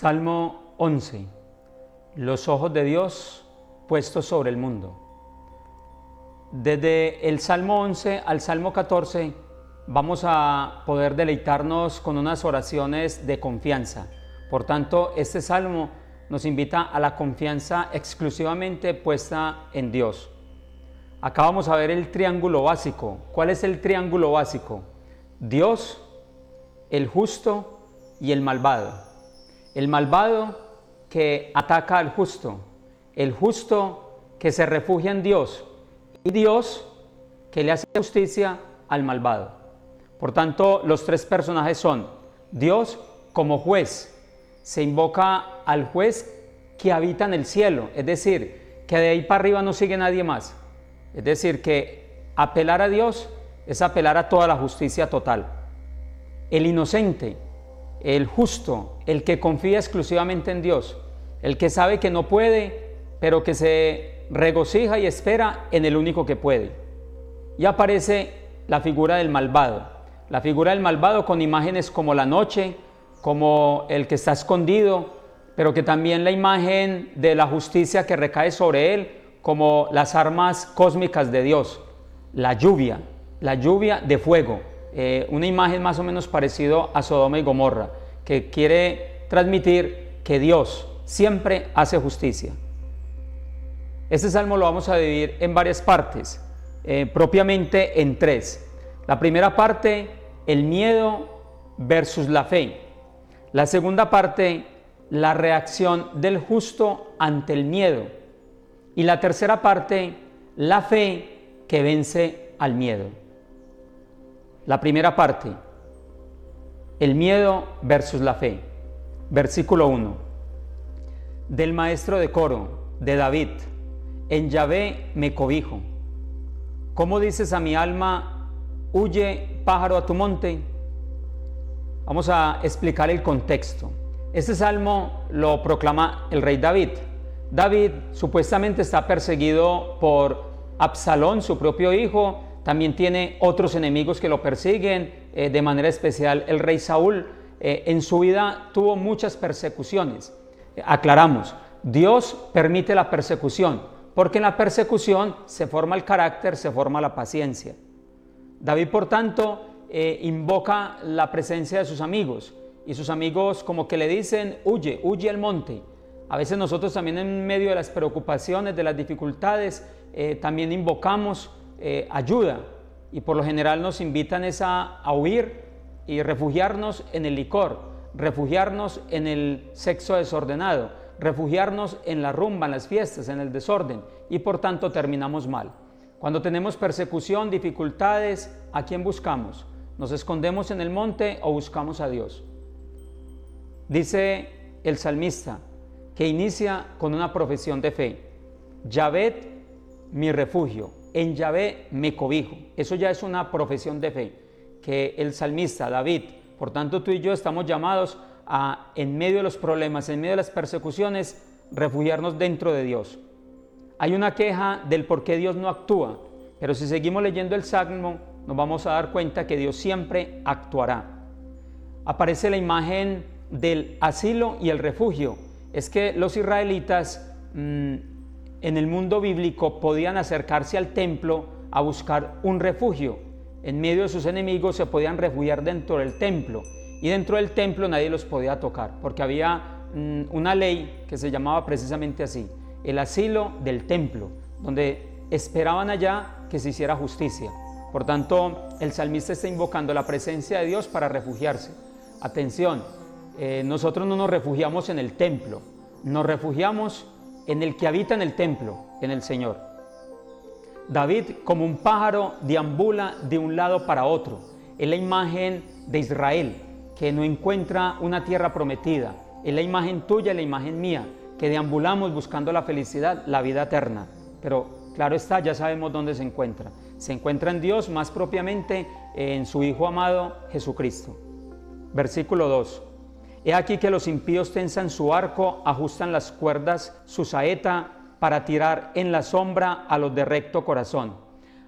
Salmo 11. Los ojos de Dios puestos sobre el mundo. Desde el Salmo 11 al Salmo 14 vamos a poder deleitarnos con unas oraciones de confianza. Por tanto, este salmo nos invita a la confianza exclusivamente puesta en Dios. Acá vamos a ver el triángulo básico. ¿Cuál es el triángulo básico? Dios, el justo y el malvado. El malvado que ataca al justo, el justo que se refugia en Dios y Dios que le hace justicia al malvado. Por tanto, los tres personajes son Dios como juez, se invoca al juez que habita en el cielo, es decir, que de ahí para arriba no sigue nadie más. Es decir, que apelar a Dios es apelar a toda la justicia total. El inocente el justo, el que confía exclusivamente en Dios, el que sabe que no puede, pero que se regocija y espera en el único que puede. Y aparece la figura del malvado, la figura del malvado con imágenes como la noche, como el que está escondido, pero que también la imagen de la justicia que recae sobre él, como las armas cósmicas de Dios, la lluvia, la lluvia de fuego, eh, una imagen más o menos parecido a Sodoma y Gomorra, que quiere transmitir que Dios siempre hace justicia. Este salmo lo vamos a dividir en varias partes, eh, propiamente en tres. La primera parte, el miedo versus la fe. La segunda parte, la reacción del justo ante el miedo. Y la tercera parte, la fe que vence al miedo. La primera parte, el miedo versus la fe. Versículo 1. Del maestro de coro, de David, en Yahvé me cobijo. ¿Cómo dices a mi alma, huye pájaro a tu monte? Vamos a explicar el contexto. Este salmo lo proclama el rey David. David supuestamente está perseguido por Absalón, su propio hijo, también tiene otros enemigos que lo persiguen, eh, de manera especial el rey Saúl. Eh, en su vida tuvo muchas persecuciones. Eh, aclaramos, Dios permite la persecución, porque en la persecución se forma el carácter, se forma la paciencia. David, por tanto, invoca la presencia de sus amigos y sus amigos como que le dicen, huye, huye al monte. A veces nosotros también en medio de las preocupaciones, de las dificultades, también invocamos eh, ayuda y por lo general nos invitan a, huir y refugiarnos en el licor, refugiarnos en el sexo desordenado, refugiarnos en la rumba, en las fiestas, en el desorden y por tanto terminamos mal. Cuando tenemos persecución, dificultades, ¿a quién buscamos? ¿Nos escondemos en el monte o buscamos a Dios? Dice el salmista que inicia con una profesión de fe. Yahvet, mi refugio, en Yahvé me cobijo. Eso ya es una profesión de fe que el salmista David, por tanto tú y yo estamos llamados a, en medio de los problemas, en medio de las persecuciones, refugiarnos dentro de Dios. Hay una queja del por qué Dios no actúa, pero si seguimos leyendo el Salmo, nos vamos a dar cuenta que Dios siempre actuará. Aparece la imagen del asilo y el refugio. Es que los israelitas mm, en el mundo bíblico podían acercarse al templo a buscar un refugio. En medio de sus enemigos se podían refugiar dentro del templo y dentro del templo nadie los podía tocar porque había mm, una ley que se llamaba precisamente así, el asilo del templo, donde esperaban allá que se hiciera justicia. Por tanto, el salmista está invocando la presencia de Dios para refugiarse. Atención, eh, nosotros no nos refugiamos en el templo, nos refugiamos en el que habita en el templo, en el Señor. David, como un pájaro, deambula de un lado para otro. Es la imagen de Israel, que no encuentra una tierra prometida. Es la imagen tuya, la imagen mía, que deambulamos buscando la felicidad, la vida eterna. Pero claro está, ya sabemos dónde se encuentra. Se encuentra en Dios, más propiamente en su Hijo amado Jesucristo. Versículo 2. He aquí que los impíos tensan su arco, ajustan las cuerdas, su saeta, para tirar en la sombra a los de recto corazón.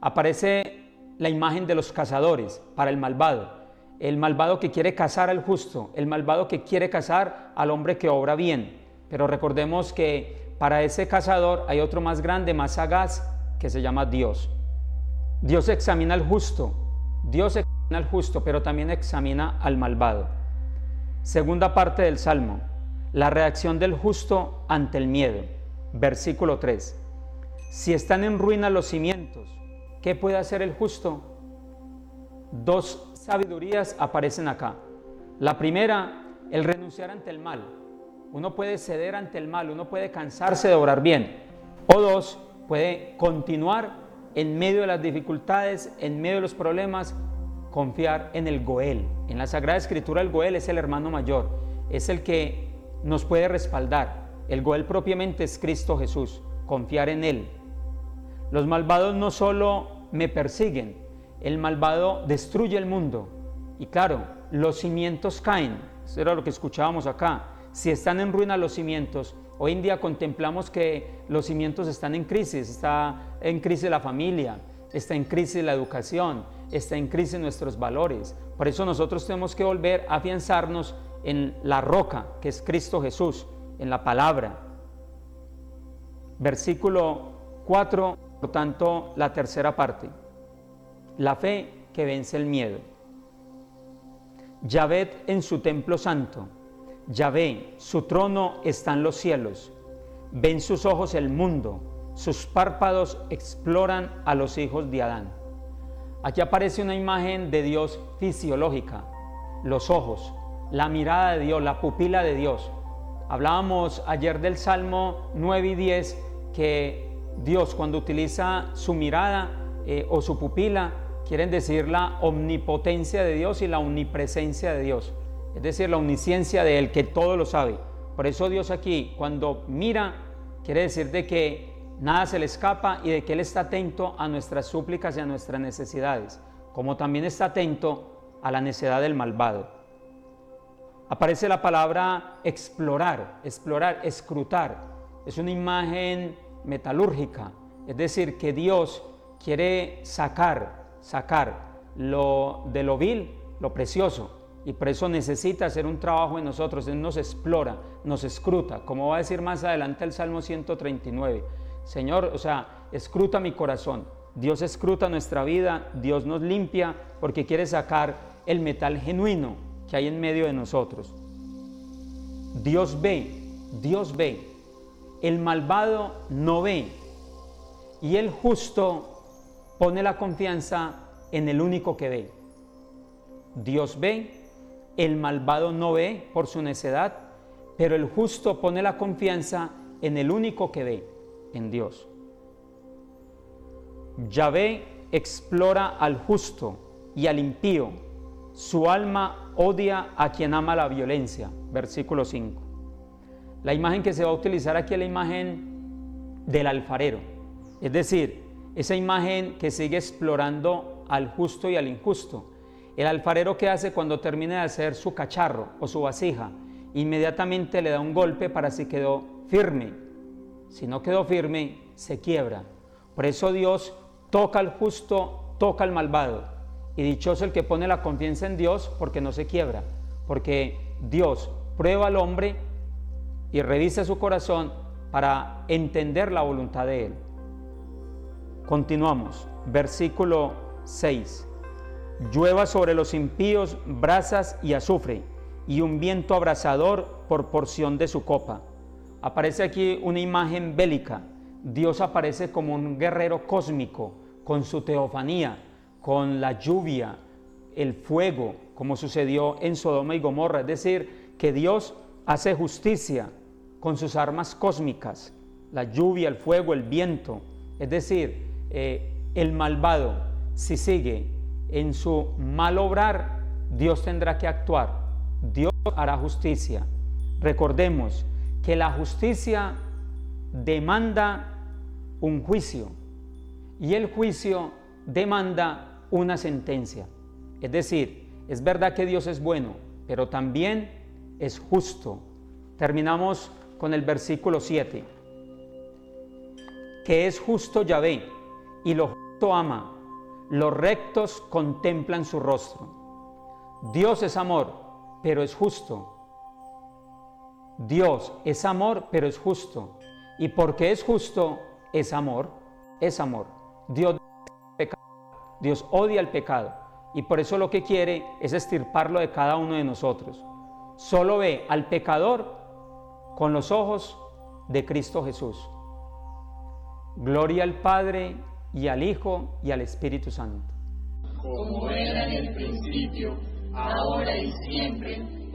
Aparece la imagen de los cazadores para el malvado. el malvado que quiere casar al justo, el malvado que quiere casar al hombre que obra bien. Pero recordemos que para ese cazador hay otro más grande, más sagaz, que se llama Dios. Dios examina al justo, Dios examina al justo, pero también examina al malvado. Segunda parte del Salmo, la reacción del justo ante el miedo. Versículo 3. Si están en ruina los cimientos, ¿qué puede hacer el justo? Dos sabidurías aparecen acá. La primera, el renunciar ante el mal. Uno puede ceder ante el mal, uno puede cansarse de orar bien. O dos, puede continuar en medio de las dificultades, en medio de los problemas, confiar en el Goel. En la Sagrada Escritura el Goel es el hermano mayor, es el que nos puede respaldar. El Goel propiamente es Cristo Jesús, confiar en Él. Los malvados no solo me persiguen, el malvado destruye el mundo. Y claro, los cimientos caen. Eso era lo que escuchábamos acá. Si están en ruina los cimientos, hoy en día contemplamos que los cimientos están en crisis. Está en crisis la familia, está en crisis la educación, está en crisis nuestros valores. Por eso nosotros tenemos que volver a afianzarnos en la roca, que es Cristo Jesús, en la palabra. Versículo 4, por tanto, la tercera parte la fe que vence el miedo. Yahvé en su templo santo, Yahvé, su trono está en los cielos, ven sus ojos el mundo, sus párpados exploran a los hijos de Adán. Aquí aparece una imagen de Dios fisiológica, los ojos, la mirada de Dios, la pupila de Dios. Hablábamos ayer del Salmo 9 y 10 que Dios cuando utiliza su mirada eh, o su pupila quieren decir la omnipotencia de Dios y la omnipresencia de Dios, es decir, la omnisciencia de Él, que todo lo sabe. Por eso Dios aquí, cuando mira, quiere decir de que nada se le escapa y de que Él está atento a nuestras súplicas y a nuestras necesidades, como también está atento a la necedad del malvado. Aparece la palabra explorar, explorar, escrutar. Es una imagen metalúrgica, es decir, que Dios quiere sacar sacar lo de lo vil, lo precioso. Y por eso necesita hacer un trabajo en nosotros, Él nos explora, nos escruta, como va a decir más adelante el Salmo 139. Señor, o sea, escruta mi corazón. Dios escruta nuestra vida, Dios nos limpia porque quiere sacar el metal genuino que hay en medio de nosotros. Dios ve, Dios ve. El malvado no ve. Y el justo pone la confianza en el único que ve. Dios ve, el malvado no ve por su necedad, pero el justo pone la confianza en el único que ve, en Dios. Yahvé explora al justo y al impío. Su alma odia a quien ama la violencia. Versículo 5. La imagen que se va a utilizar aquí es la imagen del alfarero. Es decir, esa imagen que sigue explorando al justo y al injusto. El alfarero que hace cuando termina de hacer su cacharro o su vasija, inmediatamente le da un golpe para si quedó firme. Si no quedó firme, se quiebra. Por eso Dios toca al justo, toca al malvado. Y dichoso el que pone la confianza en Dios porque no se quiebra. Porque Dios prueba al hombre y revisa su corazón para entender la voluntad de Él. Continuamos, versículo 6. Llueva sobre los impíos brasas y azufre, y un viento abrasador por porción de su copa. Aparece aquí una imagen bélica. Dios aparece como un guerrero cósmico, con su teofanía, con la lluvia, el fuego, como sucedió en Sodoma y Gomorra. Es decir, que Dios hace justicia con sus armas cósmicas, la lluvia, el fuego, el viento. Es decir, eh, el malvado, si sigue en su mal obrar, Dios tendrá que actuar. Dios hará justicia. Recordemos que la justicia demanda un juicio y el juicio demanda una sentencia. Es decir, es verdad que Dios es bueno, pero también es justo. Terminamos con el versículo 7. Que es justo Yahvé y lo justo ama, los rectos contemplan su rostro. Dios es amor, pero es justo. Dios es amor, pero es justo. Y porque es justo, es amor, es amor. Dios, Dios odia el pecado. Y por eso lo que quiere es estirparlo de cada uno de nosotros. Solo ve al pecador con los ojos de Cristo Jesús. Gloria al Padre y al Hijo y al Espíritu Santo. Como era en el principio, ahora y siempre,